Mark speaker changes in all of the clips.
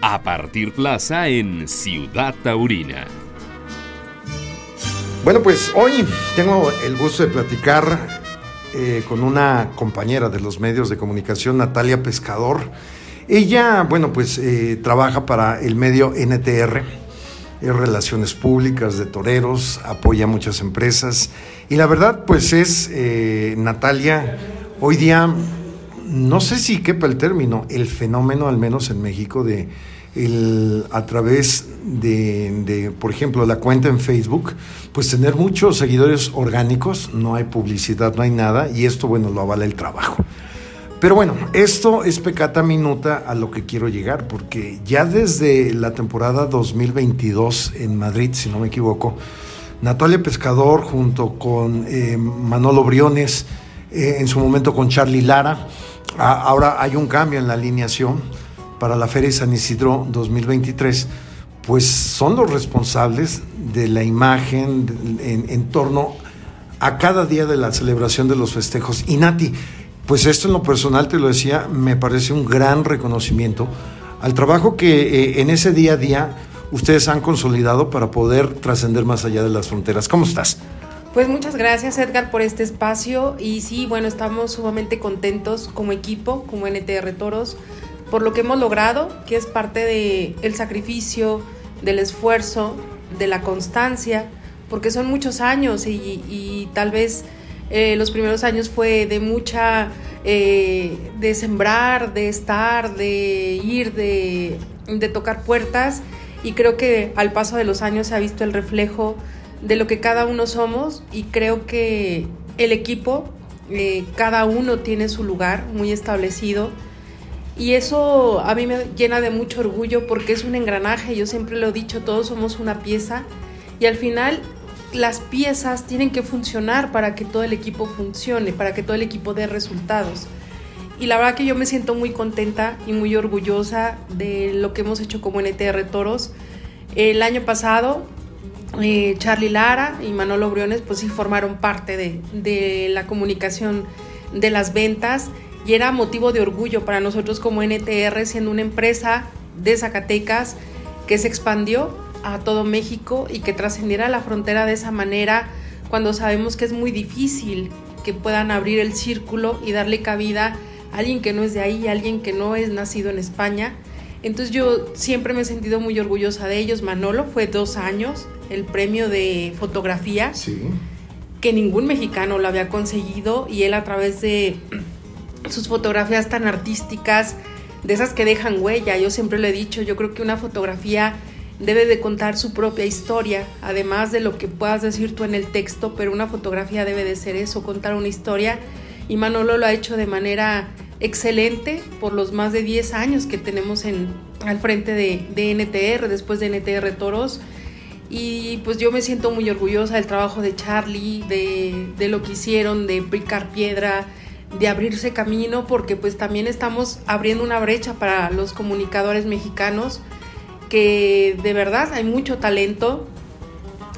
Speaker 1: a partir plaza en Ciudad Taurina.
Speaker 2: Bueno, pues hoy tengo el gusto de platicar eh, con una compañera de los medios de comunicación, Natalia Pescador. Ella, bueno, pues eh, trabaja para el medio NTR, es Relaciones Públicas de Toreros, apoya muchas empresas y la verdad, pues es, eh, Natalia, hoy día, no sé si quepa el término, el fenómeno, al menos en México, de el, a través de, por ejemplo, la cuenta en Facebook, pues tener muchos seguidores orgánicos, no hay publicidad, no hay nada, y esto, bueno, lo avala el trabajo. Pero bueno, esto es pecata minuta a lo que quiero llegar, porque ya desde la temporada 2022 en Madrid, si no me equivoco, Natalia Pescador junto con eh, Manolo Briones, eh, en su momento con Charlie Lara, ahora hay un cambio en la alineación para la Feria de San Isidro 2023, pues son los responsables de la imagen en, en torno a cada día de la celebración de los festejos. Y Nati, pues esto en lo personal, te lo decía, me parece un gran reconocimiento al trabajo que eh, en ese día a día ustedes han consolidado para poder trascender más allá de las fronteras. ¿Cómo estás?
Speaker 3: Pues muchas gracias Edgar por este espacio. Y sí, bueno, estamos sumamente contentos como equipo, como NTR Toros, por lo que hemos logrado, que es parte del el sacrificio, del esfuerzo, de la constancia, porque son muchos años y, tal vez eh, los primeros años fue de mucha, eh, de sembrar, de estar, de ir, de, tocar puertas. Y creo que al paso de los años se ha visto el reflejo de lo que cada uno somos y creo que el equipo, eh, cada uno tiene su lugar muy establecido y eso a mí me llena de mucho orgullo porque es un engranaje, yo siempre lo he dicho, todos somos una pieza y al final las piezas tienen que funcionar para que todo el equipo funcione, para que todo el equipo dé resultados. Y la verdad que yo me siento muy contenta y muy orgullosa de lo que hemos hecho como NTR Toros. El año pasado, eh, Charlie Lara y Manolo Briones pues sí formaron parte de, de la comunicación de las ventas y era motivo de orgullo para nosotros como NTR siendo una empresa de Zacatecas que se expandió a todo México y que trascendiera la frontera de esa manera cuando sabemos que es muy difícil que puedan abrir el círculo y darle cabida a alguien que no es de ahí, a alguien que no es nacido en España. Entonces yo siempre me he sentido muy orgullosa de ellos. Manolo fue dos años el premio de fotografía que ningún mexicano lo había conseguido y él a través de sus fotografías tan artísticas, de esas que dejan huella, yo siempre lo he dicho, yo creo que una fotografía debe de contar su propia historia, además de lo que puedas decir tú en el texto, pero una fotografía debe de ser eso, contar una historia. Y Manolo lo ha hecho de manera excelente por los más de 10 años que tenemos en, al frente de, de NTR, después de NTR Toros. Y pues yo me siento muy orgullosa del trabajo de Charlie, de, de lo que hicieron, de picar piedra, de abrirse camino, porque pues también estamos abriendo una brecha para los comunicadores mexicanos que de verdad hay mucho talento,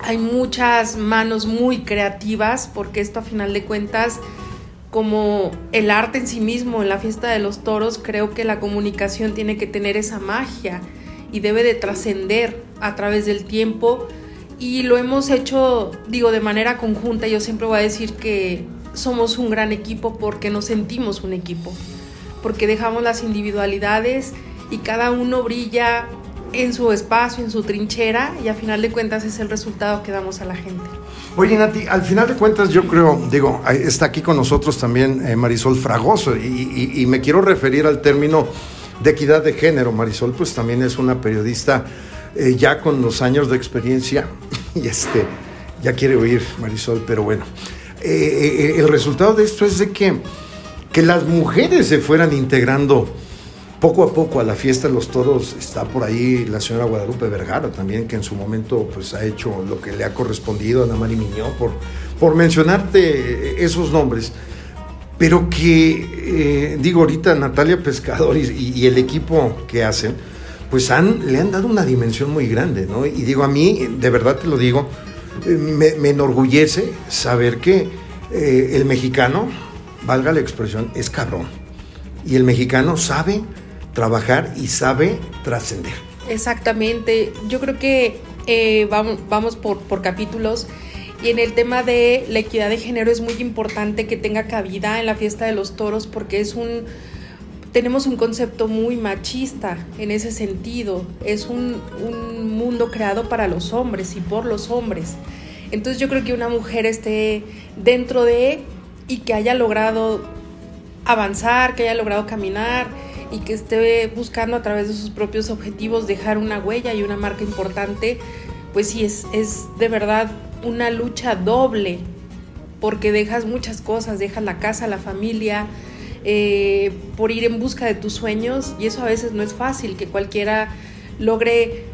Speaker 3: hay muchas manos muy creativas, porque esto a final de cuentas, como el arte en sí mismo, en la fiesta de los toros, creo que la comunicación tiene que tener esa magia y debe de trascender a través del tiempo. Y lo hemos hecho, digo, de manera conjunta. Yo siempre voy a decir que somos un gran equipo porque nos sentimos un equipo, porque dejamos las individualidades y cada uno brilla en su espacio, en su trinchera y a final de cuentas es el resultado que damos a la gente.
Speaker 2: Oye Nati, al final de cuentas yo creo, digo, está aquí con nosotros también eh, Marisol Fragoso y, me quiero referir al término de equidad de género. Marisol pues también es una periodista eh, ya con los años de experiencia y este, ya quiere oír Marisol, pero bueno. Eh, el resultado de esto es de que, que las mujeres se fueran integrando poco a poco a la fiesta de los toros está por ahí la señora Guadalupe Vergara también, que en su momento pues ha hecho lo que le ha correspondido a Ana María Miñó, por, por mencionarte esos nombres. Pero que, eh, digo ahorita, Natalia Pescador y, el equipo que hacen, pues han, le han dado una dimensión muy grande, ¿no? Y digo, a mí, de verdad te lo digo, me, enorgullece saber que eh, el mexicano, valga la expresión, es cabrón. Y el mexicano sabe trabajar y sabe trascender.
Speaker 3: Exactamente, yo creo que eh, vamos, vamos por, por capítulos. Y en el tema de la equidad de género es muy importante que tenga cabida en la fiesta de los toros porque es un tenemos un concepto muy machista en ese sentido. Es un, un, mundo creado para los hombres y por los hombres. Entonces yo creo que una mujer esté dentro de y que haya logrado avanzar, que haya logrado caminar y que esté buscando a través de sus propios objetivos dejar una huella y una marca importante, pues sí, es, es de verdad una lucha doble, porque dejas muchas cosas, dejas la casa, la familia, eh, por ir en busca de tus sueños, y eso a veces no es fácil, que cualquiera logre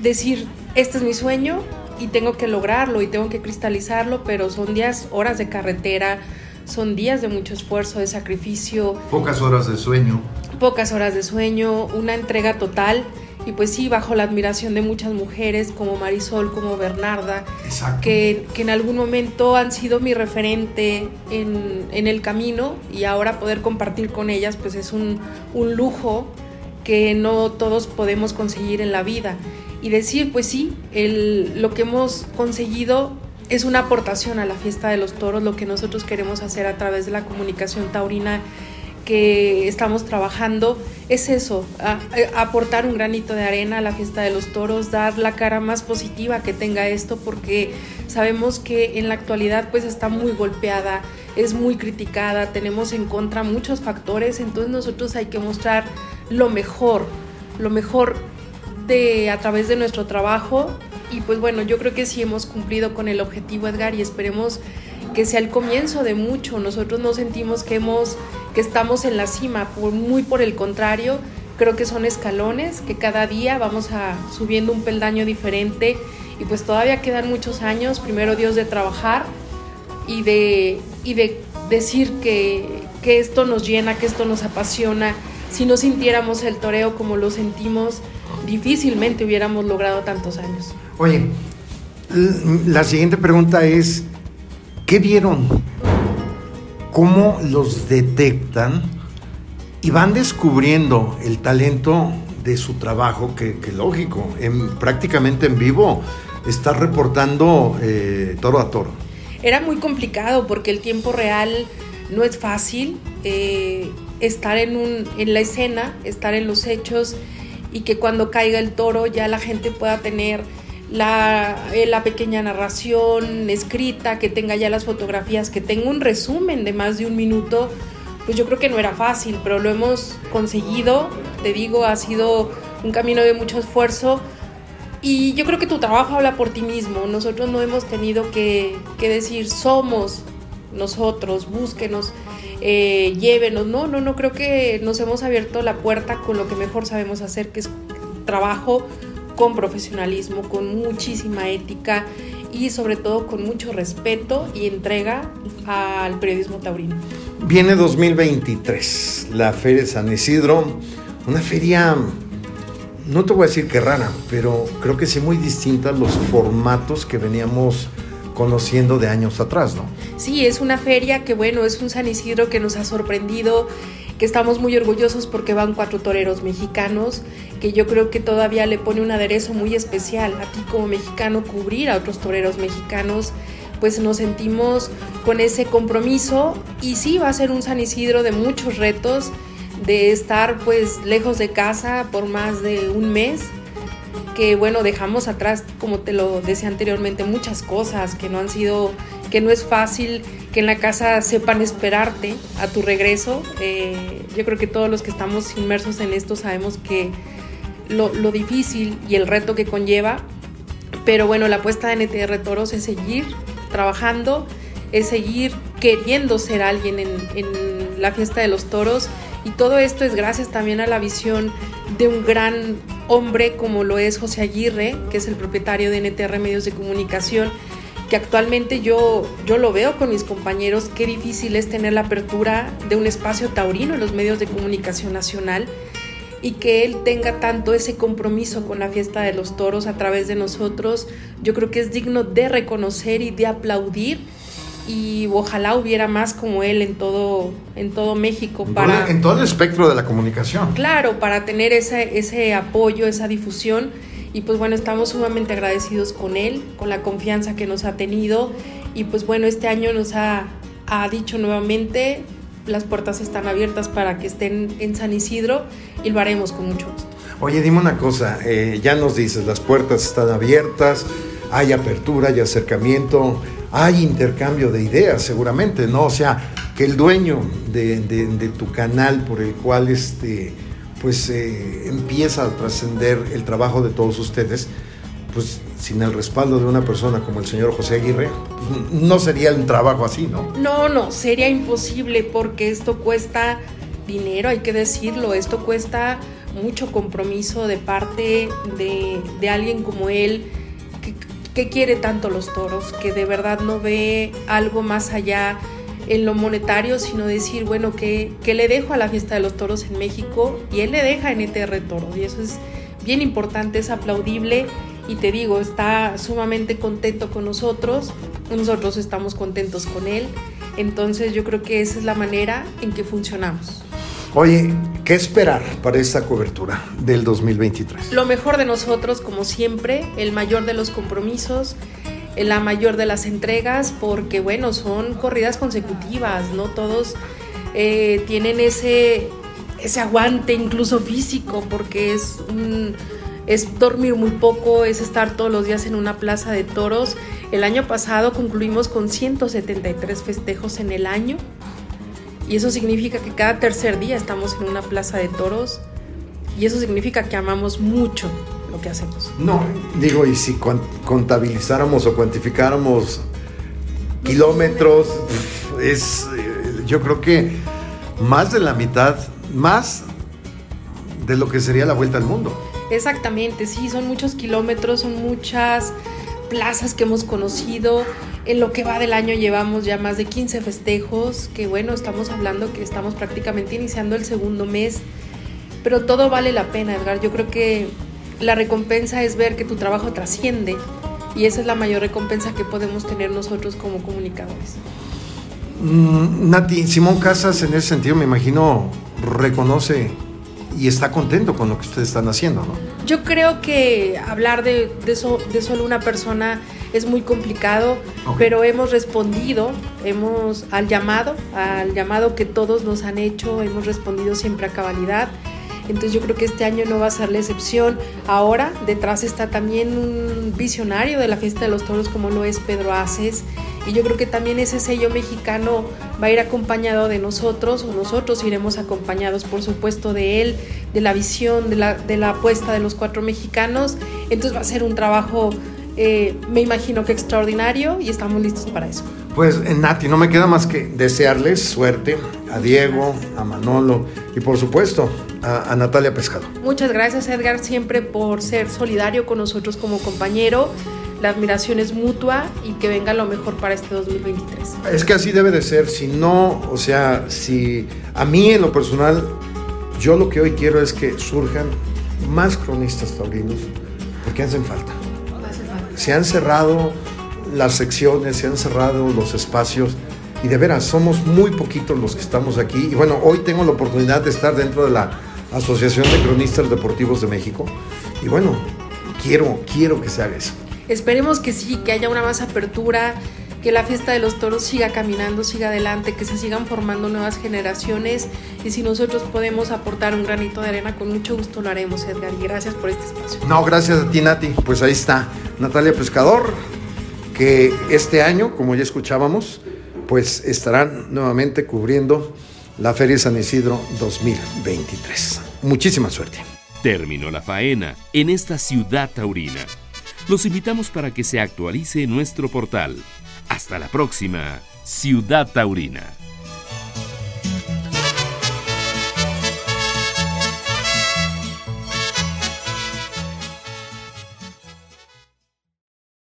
Speaker 3: decir, este es mi sueño y tengo que lograrlo y tengo que cristalizarlo, pero son días, horas de carretera, son días de mucho esfuerzo, de sacrificio.
Speaker 2: Pocas horas de sueño.
Speaker 3: Pocas horas de sueño, una entrega total y pues sí, bajo la admiración de muchas mujeres como Marisol, como Bernarda, que, que, en algún momento han sido mi referente en, en, el camino y ahora poder compartir con ellas pues es un, un lujo que no todos podemos conseguir en la vida. Y decir, pues sí, el, lo que hemos conseguido es una aportación a la fiesta de los toros, lo que nosotros queremos hacer a través de la comunicación taurina que estamos trabajando es eso, aportar un granito de arena a la fiesta de los toros, dar la cara más positiva que tenga esto, porque sabemos que en la actualidad pues está muy golpeada, es muy criticada, tenemos en contra muchos factores, entonces nosotros hay que mostrar lo mejor, lo mejor de a través de nuestro trabajo y pues bueno, yo creo que sí hemos cumplido con el objetivo Edgar y esperemos que sea el comienzo de mucho. Nosotros no sentimos que hemos que estamos en la cima, muy por el contrario, creo que son escalones que cada día vamos a subiendo un peldaño diferente y pues todavía quedan muchos años, primero Dios de trabajar y de y de decir que, que esto nos llena, que esto nos apasiona. Si no sintiéramos el toreo como lo sentimos, difícilmente hubiéramos logrado tantos años.
Speaker 2: Oye, la siguiente pregunta es, ¿qué vieron? ¿Cómo los detectan? Y van descubriendo el talento de su trabajo, que, lógico, en, prácticamente en vivo, está reportando eh, toro a toro.
Speaker 3: Era muy complicado porque el tiempo real no es fácil. Eh, estar en, un, en la escena, estar en los hechos y que cuando caiga el toro ya la gente pueda tener la, eh, la, pequeña narración escrita, que tenga ya las fotografías, que tenga un resumen de más de un minuto, pues yo creo que no era fácil, pero lo hemos conseguido, te digo, ha sido un camino de mucho esfuerzo. Y yo creo que tu trabajo habla por ti mismo, nosotros no hemos tenido que, que decir somos nosotros, búsquenos, eh, llévenos, no, no, no, creo que nos hemos abierto la puerta con lo que mejor sabemos hacer, que es trabajo con profesionalismo, con muchísima ética y sobre todo con mucho respeto y entrega al periodismo taurino.
Speaker 2: Viene 2023, la Feria San Isidro, una feria, no te voy a decir que rara, pero creo que sí muy distinta a los formatos que veníamos conociendo de años atrás, ¿no?
Speaker 3: Sí, es una feria que bueno, es un San Isidro que nos ha sorprendido que estamos muy orgullosos porque van cuatro toreros mexicanos, que yo creo que todavía le pone un aderezo muy especial a ti como mexicano cubrir a otros toreros mexicanos, pues nos sentimos con ese compromiso y sí va a ser un San Isidro de muchos retos, de estar pues lejos de casa por más de un mes, que bueno, dejamos atrás, como te lo decía anteriormente, muchas cosas que no han sido, que no es fácil que en la casa sepan esperarte a tu regreso. Eh, yo creo que todos los que estamos inmersos en esto sabemos que lo, difícil y el reto que conlleva, pero bueno, la apuesta de NTR Toros es seguir trabajando, es seguir queriendo ser alguien en, en la fiesta de los toros y todo esto es gracias también a la visión de un gran hombre como lo es José Aguirre, que es el propietario de NTR Medios de Comunicación, que actualmente yo, yo lo veo con mis compañeros, qué difícil es tener la apertura de un espacio taurino en los medios de comunicación nacional y que él tenga tanto ese compromiso con la fiesta de los toros a través de nosotros, yo creo que es digno de reconocer y de aplaudir y ojalá hubiera más como él en todo, en todo México.
Speaker 2: En,
Speaker 3: para,
Speaker 2: todo, en todo el espectro de la comunicación.
Speaker 3: Claro, para tener ese, ese apoyo, esa difusión. Y pues bueno, estamos sumamente agradecidos con él, con la confianza que nos ha tenido. Y pues bueno, este año nos ha, ha dicho nuevamente, las puertas están abiertas para que estén en San Isidro y lo haremos con mucho gusto.
Speaker 2: Oye, dime una cosa, eh, ya nos dices, las puertas están abiertas, hay apertura, hay acercamiento, hay intercambio de ideas seguramente, ¿no? O sea, que el dueño de, tu canal por el cual este, pues eh, empieza a trascender el trabajo de todos ustedes, pues sin el respaldo de una persona como el señor José Aguirre, no sería un trabajo así, ¿no?
Speaker 3: No, no, sería imposible porque esto cuesta dinero, hay que decirlo, esto cuesta mucho compromiso de parte de alguien como él que, quiere tanto los toros, que de verdad no ve algo más allá en lo monetario, sino decir, bueno, que, que le dejo a la fiesta de los toros en México y él le deja en ETR Toro y eso es bien importante, es aplaudible y te digo, está sumamente contento con nosotros, nosotros estamos contentos con él, entonces yo creo que esa es la manera en que funcionamos.
Speaker 2: Oye, ¿qué esperar para esta cobertura del 2023?
Speaker 3: Lo mejor de nosotros, como siempre, el mayor de los compromisos, la mayor de las entregas, porque bueno, son corridas consecutivas, no todos eh, tienen ese, ese aguante incluso físico, porque es un es dormir muy poco, es estar todos los días en una plaza de toros. El año pasado concluimos con 173 festejos en el año y eso significa que cada tercer día estamos en una plaza de toros y eso significa que amamos mucho lo que hacemos.
Speaker 2: No, digo, y si contabilizáramos o cuantificáramos kilómetros, es, yo creo que más de la mitad, más de lo que sería la vuelta al mundo.
Speaker 3: Exactamente, sí, son muchos kilómetros, son muchas plazas que hemos conocido. En lo que va del año llevamos ya más de 15 festejos, que bueno, estamos hablando que estamos prácticamente iniciando el segundo mes, pero todo vale la pena, Edgar. Yo creo que la recompensa es ver que tu trabajo trasciende y esa es la mayor recompensa que podemos tener nosotros como comunicadores.
Speaker 2: Mm, Nati, Simón Casas en ese sentido me imagino reconoce y está contento con lo que ustedes están haciendo, ¿no?
Speaker 3: Yo creo que hablar de, de, eso, de solo una persona es muy complicado, okay. pero hemos respondido, hemos al llamado, al llamado que todos nos han hecho, hemos respondido siempre a cabalidad. Entonces yo creo que este año no va a ser la excepción. Ahora detrás está también un visionario de la fiesta de los toros como lo es Pedro Aces. Y yo creo que también ese sello mexicano va a ir acompañado de nosotros, o nosotros iremos acompañados, por supuesto, de él, de la visión, de la, de la apuesta de los cuatro mexicanos. Entonces va a ser un trabajo, eh, me imagino que extraordinario, y estamos listos para eso.
Speaker 2: Pues Nati, no me queda más que desearles suerte a Diego, a Manolo y por supuesto a, a, Natalia Pescado.
Speaker 3: Muchas gracias Edgar siempre por ser solidario con nosotros como compañero. La admiración es mutua y que venga lo mejor para este 2023.
Speaker 2: Es que así debe de ser, si no, o sea, si a mí en lo personal, yo lo que hoy quiero es que surjan más cronistas taurinos, porque hacen falta.
Speaker 3: Hace falta.
Speaker 2: Se han cerrado las secciones, se han cerrado los espacios y de veras somos muy poquitos los que estamos aquí. Y bueno, hoy tengo la oportunidad de estar dentro de la Asociación de Cronistas Deportivos de México y bueno, quiero, quiero que se haga eso.
Speaker 3: Esperemos que sí, que haya una más apertura, que la fiesta de los toros siga caminando, siga adelante, que se sigan formando nuevas generaciones y si nosotros podemos aportar un granito de arena, con mucho gusto lo haremos, Edgar. Y gracias por este espacio.
Speaker 2: No, gracias a ti, Nati. Pues ahí está Natalia Pescador, que este año, como ya escuchábamos, pues estarán nuevamente cubriendo la Feria San Isidro 2023. Muchísima suerte.
Speaker 1: Terminó la faena en esta ciudad taurina. Los invitamos para que se actualice nuestro portal. Hasta la próxima, Ciudad Taurina.